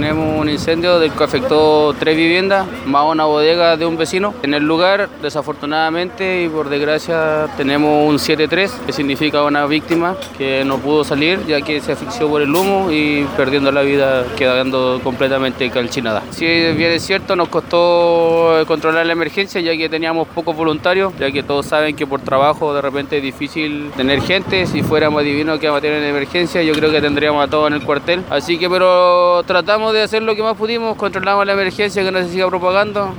tenemos un incendio del que afectó tres viviendas, más una bodega de un vecino. En el lugar, desafortunadamente y por desgracia, tenemos un 7-3, que significa una víctima que no pudo salir ya que se asfixió por el humo y perdiendo la vida, quedando completamente calcinada. Si bien es cierto, nos costó controlar la emergencia ya que teníamos pocos voluntarios, ya que todos saben que por trabajo de repente es difícil tener gente. Si fuéramos adivinos que vamos a tener en emergencia, yo creo que tendríamos a todos en el cuartel. Así que, pero tratamos de hacer lo que más pudimos, controlamos la emergencia, que no se siga propagando.